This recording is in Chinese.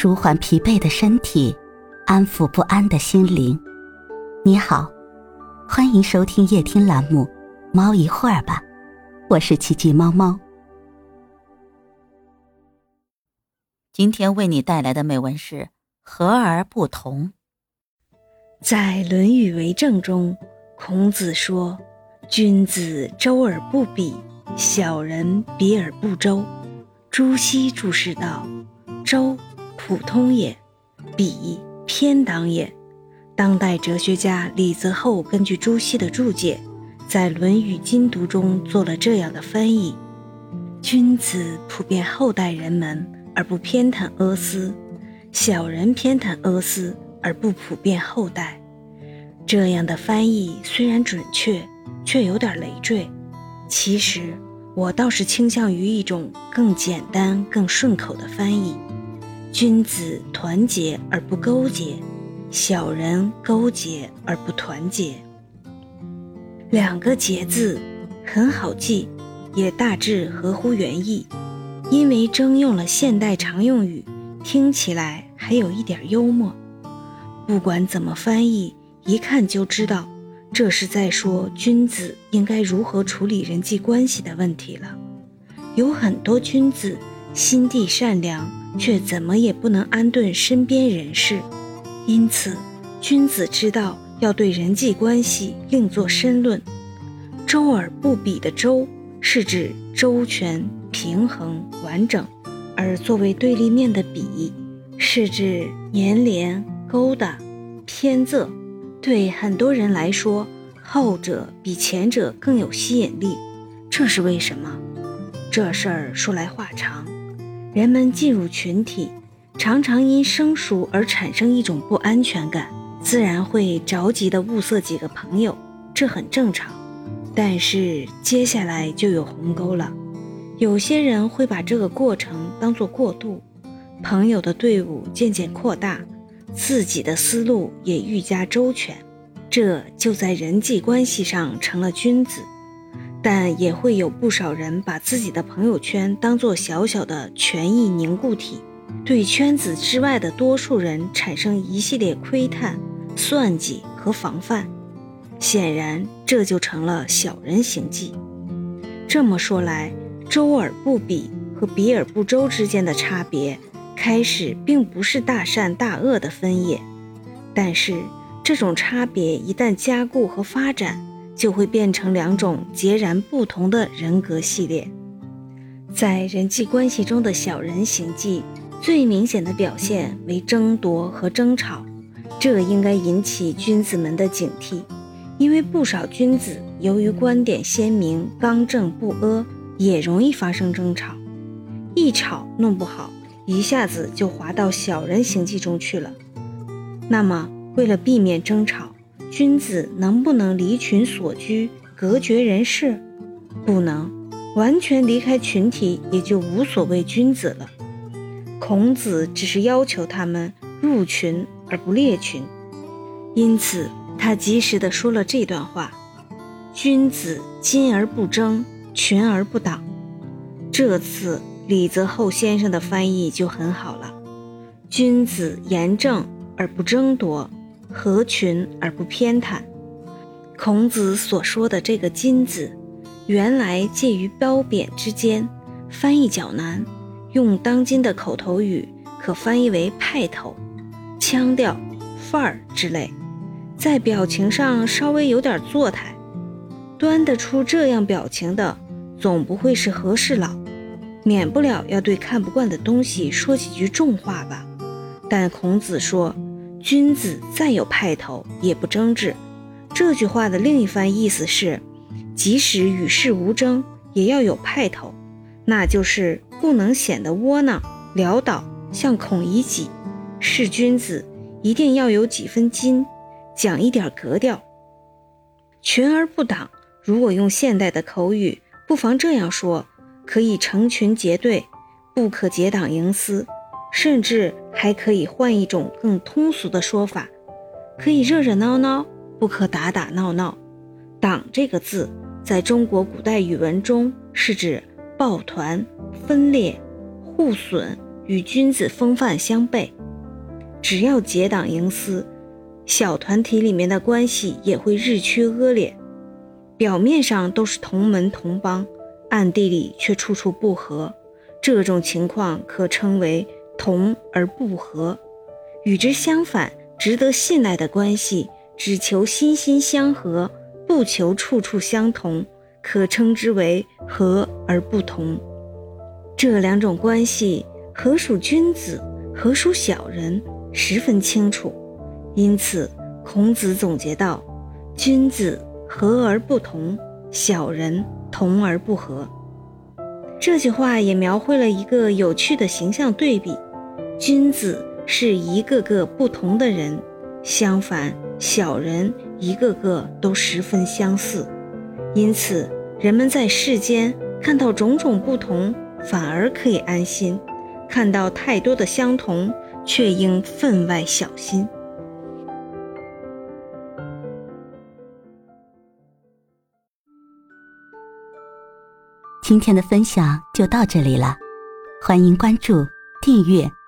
舒缓疲惫的身体，安抚不安的心灵。你好，欢迎收听夜听栏目《猫一会儿吧》，我是奇迹猫猫。今天为你带来的美文是“和而不同”。在《论语为政》中，孔子说：“君子周而不比，小人比而不周。”朱熹注释道：“周。”普通也，比偏党也。当代哲学家李泽厚根据朱熹的注解，在《论语精读》中做了这样的翻译：君子普遍厚待人们，而不偏袒阿私；小人偏袒阿私，而不普遍厚待。这样的翻译虽然准确，却有点累赘。其实，我倒是倾向于一种更简单、更顺口的翻译。君子团结而不勾结，小人勾结而不团结。两个“结”字很好记，也大致合乎原意，因为征用了现代常用语，听起来还有一点幽默。不管怎么翻译，一看就知道这是在说君子应该如何处理人际关系的问题了。有很多君子心地善良。却怎么也不能安顿身边人事，因此，君子之道要对人际关系另作深论。周而不比的周，是指周全、平衡、完整；而作为对立面的比，是指粘连、勾搭、偏仄。对很多人来说，后者比前者更有吸引力，这是为什么？这事儿说来话长。人们进入群体，常常因生疏而产生一种不安全感，自然会着急地物色几个朋友，这很正常。但是接下来就有鸿沟了，有些人会把这个过程当作过渡，朋友的队伍渐渐扩大，自己的思路也愈加周全，这就在人际关系上成了君子。但也会有不少人把自己的朋友圈当作小小的权益凝固体，对圈子之外的多数人产生一系列窥探、算计和防范。显然，这就成了小人行迹。这么说来，周而不比和比而不周之间的差别，开始并不是大善大恶的分野，但是这种差别一旦加固和发展。就会变成两种截然不同的人格系列。在人际关系中的小人行迹，最明显的表现为争夺和争吵，这应该引起君子们的警惕，因为不少君子由于观点鲜明、刚正不阿，也容易发生争吵。一吵弄不好，一下子就滑到小人行迹中去了。那么，为了避免争吵，君子能不能离群所居，隔绝人世？不能，完全离开群体也就无所谓君子了。孔子只是要求他们入群而不列群，因此他及时地说了这段话：“君子矜而不争，群而不党。”这次李泽厚先生的翻译就很好了：“君子严正而不争夺。”合群而不偏袒。孔子所说的这个“金子”，原来介于褒贬之间，翻译较难。用当今的口头语，可翻译为派头、腔调、范儿之类。在表情上稍微有点作态，端得出这样表情的，总不会是和事佬，免不了要对看不惯的东西说几句重话吧。但孔子说。君子再有派头，也不争执。这句话的另一番意思是，即使与世无争，也要有派头，那就是不能显得窝囊潦倒，像孔乙己。是君子，一定要有几分筋，讲一点格调。群而不党，如果用现代的口语，不妨这样说：可以成群结队，不可结党营私。甚至还可以换一种更通俗的说法，可以热热闹闹，不可打打闹闹。党这个字，在中国古代语文中是指抱团、分裂、互损、与君子风范相悖。只要结党营私，小团体里面的关系也会日趋恶劣。表面上都是同门同帮，暗地里却处处不和。这种情况可称为同而不和。与之相反，值得信赖的关系，只求心心相合，不求处处相同，可称之为和而不同。这两种关系，何属君子，何属小人？十分清楚，因此孔子总结道：“君子和而不同，小人同而不和。”这句话也描绘了一个有趣的形象对比：君子是一个个不同的人，相反，小人一个个都十分相似。因此，人们在世间看到种种不同，反而可以安心；看到太多的相同，却应分外小心。今天的分享就到这里了，欢迎关注、订阅、